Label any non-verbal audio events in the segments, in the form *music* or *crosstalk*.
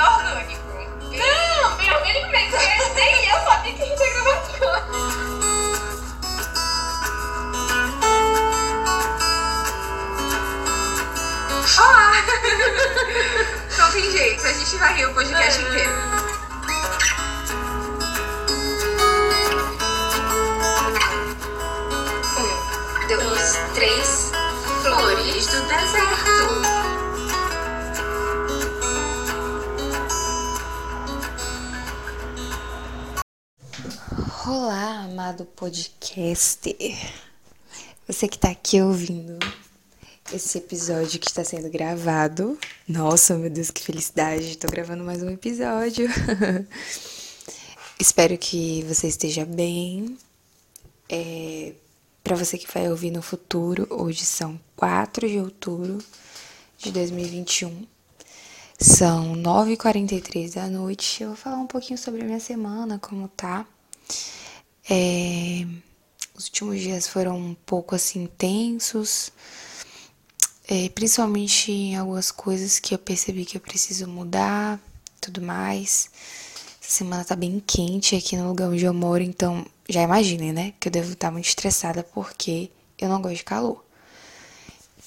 muito orgânico. Não, bem orgânico mesmo. porque Nem eu sabia que a gente ia gravar Olá! *laughs* Não tem jeito, a gente vai rir o podcast amado podcaster. Você que tá aqui ouvindo esse episódio que está sendo gravado. Nossa, meu Deus, que felicidade! Tô gravando mais um episódio. *laughs* Espero que você esteja bem. É, para você que vai ouvir no futuro, hoje são 4 de outubro de 2021. São 9h43 da noite. Eu vou falar um pouquinho sobre a minha semana, como tá. É, os últimos dias foram um pouco assim tensos, é, principalmente em algumas coisas que eu percebi que eu preciso mudar, tudo mais. Essa semana tá bem quente aqui no lugar onde eu moro, então já imaginem, né? Que eu devo estar muito estressada porque eu não gosto de calor.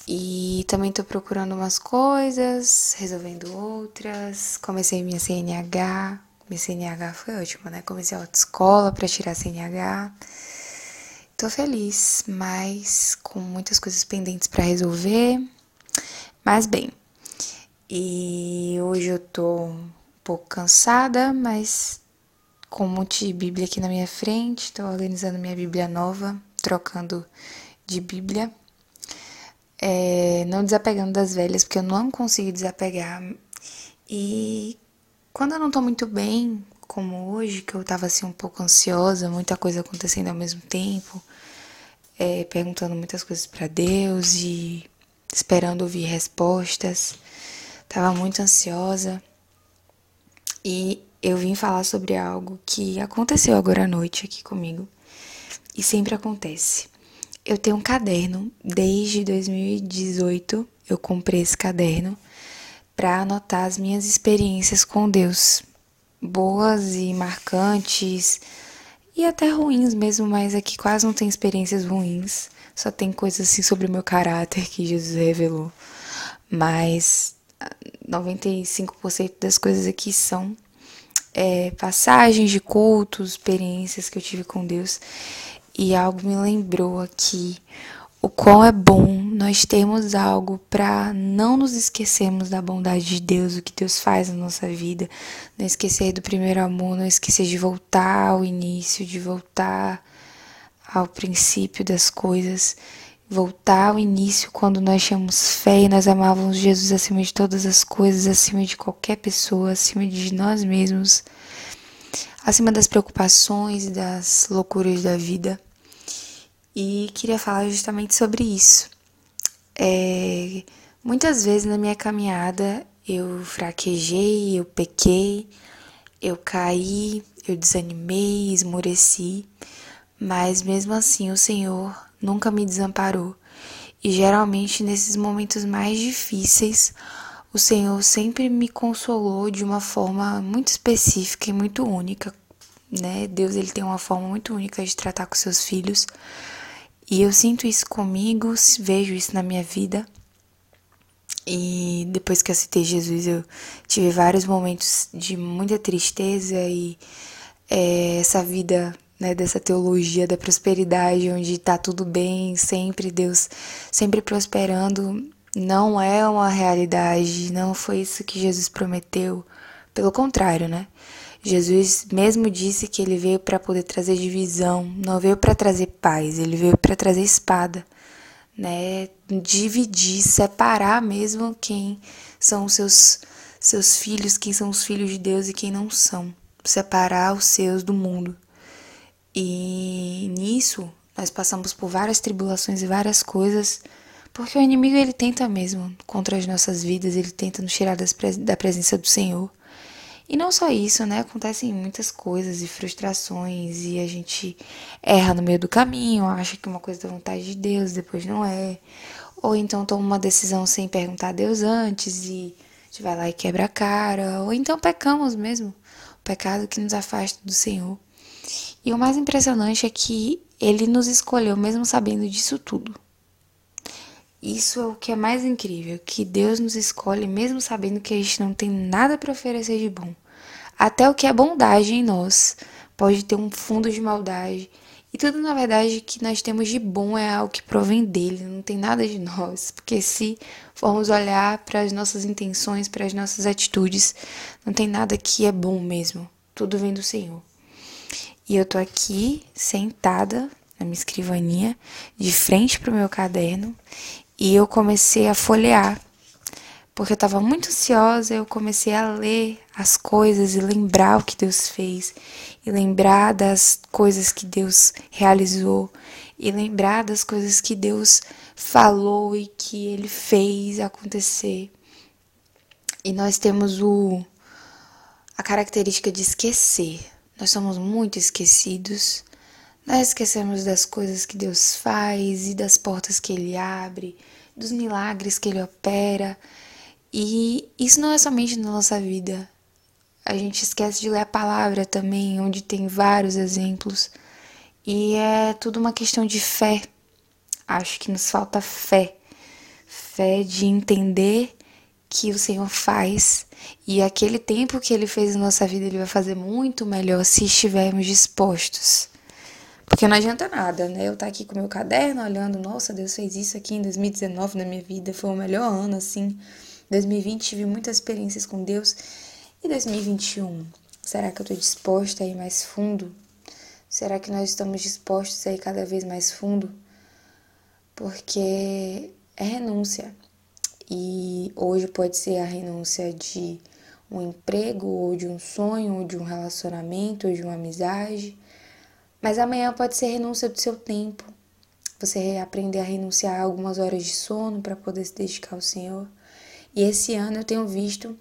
E também tô procurando umas coisas, resolvendo outras. Comecei minha CNH. Minha CNH foi ótima, né? Comecei a autoescola pra tirar CNH. Tô feliz, mas com muitas coisas pendentes pra resolver. Mas bem. E hoje eu tô um pouco cansada, mas com um monte de Bíblia aqui na minha frente. Tô organizando minha Bíblia nova, trocando de Bíblia. É, não desapegando das velhas, porque eu não consigo desapegar. E quando eu não tô muito bem, como hoje, que eu tava assim um pouco ansiosa, muita coisa acontecendo ao mesmo tempo, é, perguntando muitas coisas para Deus e esperando ouvir respostas, tava muito ansiosa. E eu vim falar sobre algo que aconteceu agora à noite aqui comigo e sempre acontece. Eu tenho um caderno desde 2018. Eu comprei esse caderno para anotar as minhas experiências com Deus, boas e marcantes e até ruins mesmo, mas aqui quase não tem experiências ruins. Só tem coisas assim sobre o meu caráter que Jesus revelou. Mas 95% das coisas aqui são é, passagens de cultos, experiências que eu tive com Deus. E algo me lembrou aqui o quão é bom nós termos algo para não nos esquecermos da bondade de Deus, o que Deus faz na nossa vida, não esquecer do primeiro amor, não esquecer de voltar ao início, de voltar ao princípio das coisas, voltar ao início quando nós tínhamos fé e nós amávamos Jesus acima de todas as coisas, acima de qualquer pessoa, acima de nós mesmos, acima das preocupações e das loucuras da vida. E queria falar justamente sobre isso. É, muitas vezes na minha caminhada eu fraquejei, eu pequei, eu caí, eu desanimei, esmoreci, mas mesmo assim o Senhor nunca me desamparou. E geralmente nesses momentos mais difíceis, o Senhor sempre me consolou de uma forma muito específica e muito única, né? Deus ele tem uma forma muito única de tratar com seus filhos. E eu sinto isso comigo, vejo isso na minha vida. E depois que eu citei Jesus, eu tive vários momentos de muita tristeza e é, essa vida né, dessa teologia da prosperidade, onde tá tudo bem, sempre Deus, sempre prosperando, não é uma realidade, não foi isso que Jesus prometeu. Pelo contrário, né? Jesus mesmo disse que ele veio para poder trazer divisão, não veio para trazer paz, ele veio para trazer espada, né? Dividir, separar mesmo quem são os seus seus filhos, quem são os filhos de Deus e quem não são, separar os seus do mundo. E nisso nós passamos por várias tribulações e várias coisas, porque o inimigo ele tenta mesmo contra as nossas vidas, ele tenta nos tirar das, da presença do Senhor. E não só isso, né? Acontecem muitas coisas e frustrações e a gente erra no meio do caminho, acha que uma coisa é da vontade de Deus, depois não é. Ou então toma uma decisão sem perguntar a Deus antes e gente vai lá e quebra a cara, ou então pecamos mesmo, o pecado que nos afasta do Senhor. E o mais impressionante é que ele nos escolheu mesmo sabendo disso tudo. Isso é o que é mais incrível, que Deus nos escolhe mesmo sabendo que a gente não tem nada para oferecer de bom. Até o que é bondade em nós pode ter um fundo de maldade. E tudo, na verdade, que nós temos de bom é algo que provém dele, não tem nada de nós. Porque se formos olhar para as nossas intenções, para as nossas atitudes, não tem nada que é bom mesmo. Tudo vem do Senhor. E eu tô aqui sentada na minha escrivaninha, de frente para o meu caderno, e eu comecei a folhear. Porque eu estava muito ansiosa, eu comecei a ler as coisas e lembrar o que Deus fez, e lembrar das coisas que Deus realizou, e lembrar das coisas que Deus falou e que Ele fez acontecer. E nós temos o, a característica de esquecer. Nós somos muito esquecidos. Nós esquecemos das coisas que Deus faz e das portas que Ele abre, dos milagres que Ele opera. E isso não é somente na nossa vida. A gente esquece de ler a palavra também, onde tem vários exemplos. E é tudo uma questão de fé. Acho que nos falta fé. Fé de entender que o Senhor faz e aquele tempo que Ele fez na nossa vida, Ele vai fazer muito melhor se estivermos dispostos. Porque não adianta nada, né? Eu tá aqui com meu caderno olhando, nossa, Deus fez isso aqui em 2019 na minha vida, foi o melhor ano, assim. 2020 tive muitas experiências com Deus. E 2021? Será que eu estou disposta a ir mais fundo? Será que nós estamos dispostos a ir cada vez mais fundo? Porque é renúncia. E hoje pode ser a renúncia de um emprego, ou de um sonho, ou de um relacionamento, ou de uma amizade mas amanhã pode ser renúncia do seu tempo. Você aprender a renunciar a algumas horas de sono para poder se dedicar ao Senhor. E esse ano eu tenho visto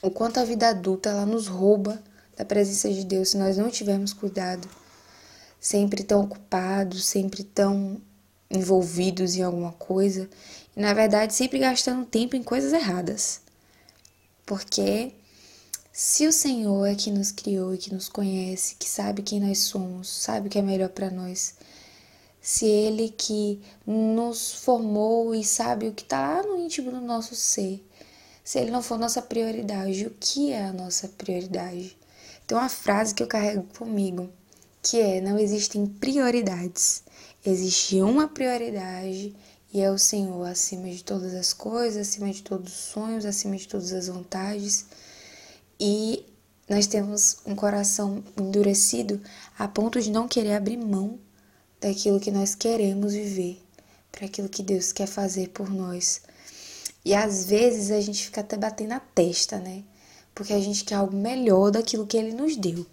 o quanto a vida adulta ela nos rouba da presença de Deus se nós não tivermos cuidado. Sempre tão ocupados, sempre tão envolvidos em alguma coisa e na verdade sempre gastando tempo em coisas erradas. Porque se o Senhor é que nos criou e que nos conhece, que sabe quem nós somos, sabe o que é melhor para nós, se Ele que nos formou e sabe o que está lá no íntimo do nosso ser, se Ele não for nossa prioridade, o que é a nossa prioridade? Tem uma frase que eu carrego comigo, que é: não existem prioridades, existe uma prioridade e é o Senhor acima de todas as coisas, acima de todos os sonhos, acima de todas as vontades e nós temos um coração endurecido a ponto de não querer abrir mão daquilo que nós queremos viver, para aquilo que Deus quer fazer por nós. E às vezes a gente fica até batendo na testa, né? Porque a gente quer algo melhor daquilo que Ele nos deu.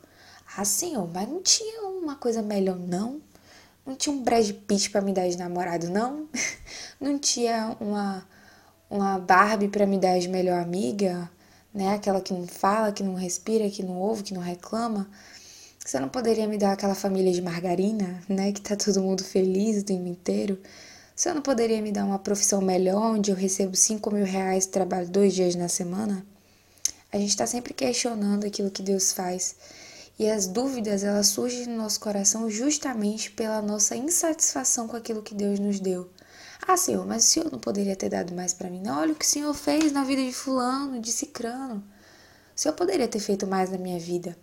Ah, Senhor, mas não tinha uma coisa melhor, não? Não tinha um Brad Pitt para me dar de namorado, não? *laughs* Não tinha uma, uma Barbie para me dar de melhor amiga? Né? Aquela que não fala, que não respira, que não ouve, que não reclama. Você não poderia me dar aquela família de margarina, né? Que tá todo mundo feliz o tempo inteiro. Você não poderia me dar uma profissão melhor, onde eu recebo 5 mil reais e trabalho dois dias na semana? A gente está sempre questionando aquilo que Deus faz. E as dúvidas, elas surgem no nosso coração justamente pela nossa insatisfação com aquilo que Deus nos deu. Ah, Senhor, mas o Senhor não poderia ter dado mais para mim? Não, olha o que o Senhor fez na vida de fulano, de cicrano. O Senhor poderia ter feito mais na minha vida.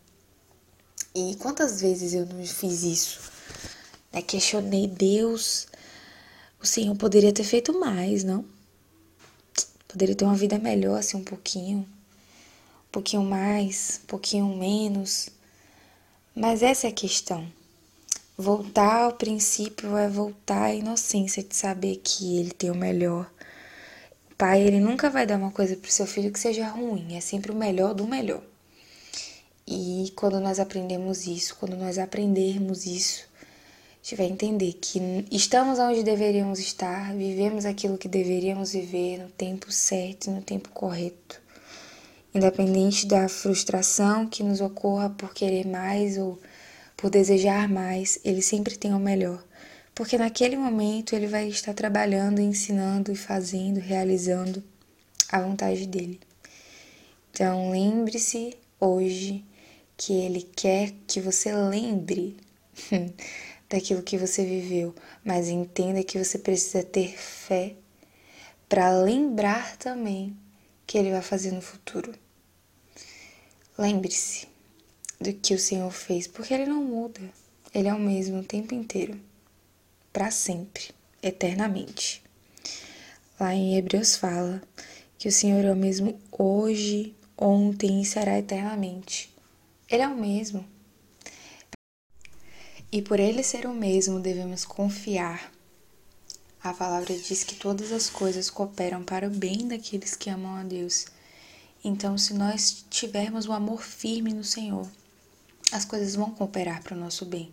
E quantas vezes eu não fiz isso? Né? Questionei Deus. O Senhor poderia ter feito mais, não? Poderia ter uma vida melhor, assim, um pouquinho. Um pouquinho mais, um pouquinho menos. Mas essa é a questão. Voltar ao princípio é voltar à inocência de saber que ele tem o melhor. O pai, ele nunca vai dar uma coisa pro seu filho que seja ruim, é sempre o melhor do melhor. E quando nós aprendemos isso, quando nós aprendermos isso, a gente vai entender que estamos onde deveríamos estar, vivemos aquilo que deveríamos viver no tempo certo, no tempo correto. Independente da frustração que nos ocorra por querer mais ou por desejar mais, ele sempre tem o melhor, porque naquele momento ele vai estar trabalhando, ensinando e fazendo, realizando a vontade dele. Então, lembre-se hoje que Ele quer que você lembre *laughs* daquilo que você viveu, mas entenda que você precisa ter fé para lembrar também que Ele vai fazer no futuro. Lembre-se do que o Senhor fez, porque Ele não muda. Ele é o mesmo o tempo inteiro, para sempre, eternamente. Lá em Hebreus fala que o Senhor é o mesmo hoje, ontem e será eternamente. Ele é o mesmo. E por ele ser o mesmo, devemos confiar. A palavra diz que todas as coisas cooperam para o bem daqueles que amam a Deus. Então, se nós tivermos um amor firme no Senhor, as coisas vão cooperar para o nosso bem.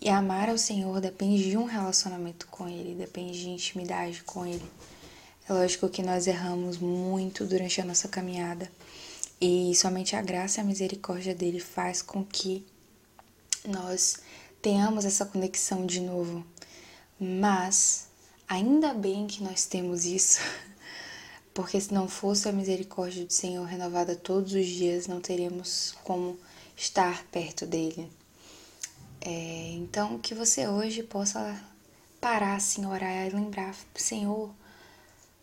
E amar ao Senhor depende de um relacionamento com Ele, depende de intimidade com Ele. É lógico que nós erramos muito durante a nossa caminhada e somente a graça e a misericórdia dele faz com que nós tenhamos essa conexão de novo. Mas ainda bem que nós temos isso, *laughs* porque se não fosse a misericórdia do Senhor renovada todos os dias, não teríamos como estar perto dele. É, então, que você hoje possa parar, assim, orar e lembrar, Senhor,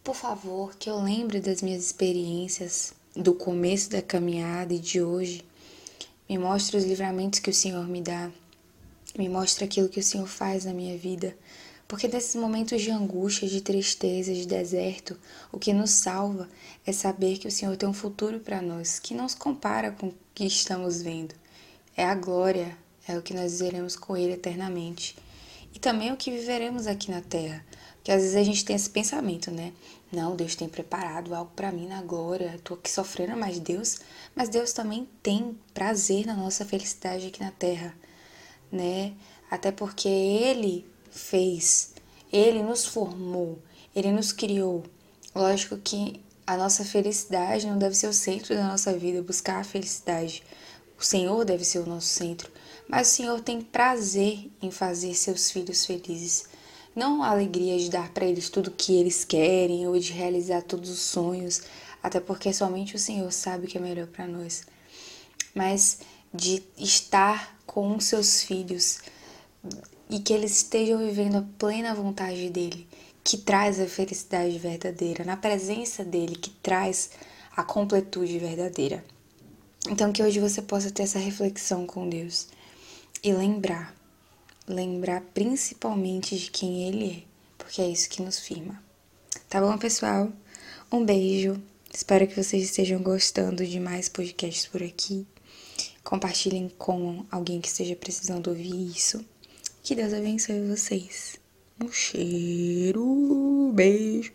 por favor, que eu lembre das minhas experiências do começo da caminhada e de hoje. Me mostre os livramentos que o Senhor me dá. Me mostre aquilo que o Senhor faz na minha vida. Porque nesses momentos de angústia, de tristeza, de deserto, o que nos salva é saber que o Senhor tem um futuro para nós, que não se compara com que estamos vendo. É a glória, é o que nós veremos com Ele eternamente. E também o que viveremos aqui na terra. Porque às vezes a gente tem esse pensamento, né? Não, Deus tem preparado algo para mim na glória. Tô aqui sofrendo, mas Deus, mas Deus também tem prazer na nossa felicidade aqui na terra, né? Até porque ele fez, ele nos formou, ele nos criou. Lógico que a nossa felicidade não deve ser o centro da nossa vida, buscar a felicidade. O Senhor deve ser o nosso centro, mas o Senhor tem prazer em fazer seus filhos felizes. Não a alegria de dar para eles tudo o que eles querem ou de realizar todos os sonhos, até porque somente o Senhor sabe o que é melhor para nós. Mas de estar com seus filhos e que eles estejam vivendo a plena vontade dele, que traz a felicidade verdadeira, na presença dele, que traz a completude verdadeira. Então, que hoje você possa ter essa reflexão com Deus e lembrar, lembrar principalmente de quem Ele é, porque é isso que nos firma. Tá bom, pessoal? Um beijo. Espero que vocês estejam gostando de mais podcasts por aqui. Compartilhem com alguém que esteja precisando ouvir isso. Que Deus abençoe vocês. Um cheiro, beijo.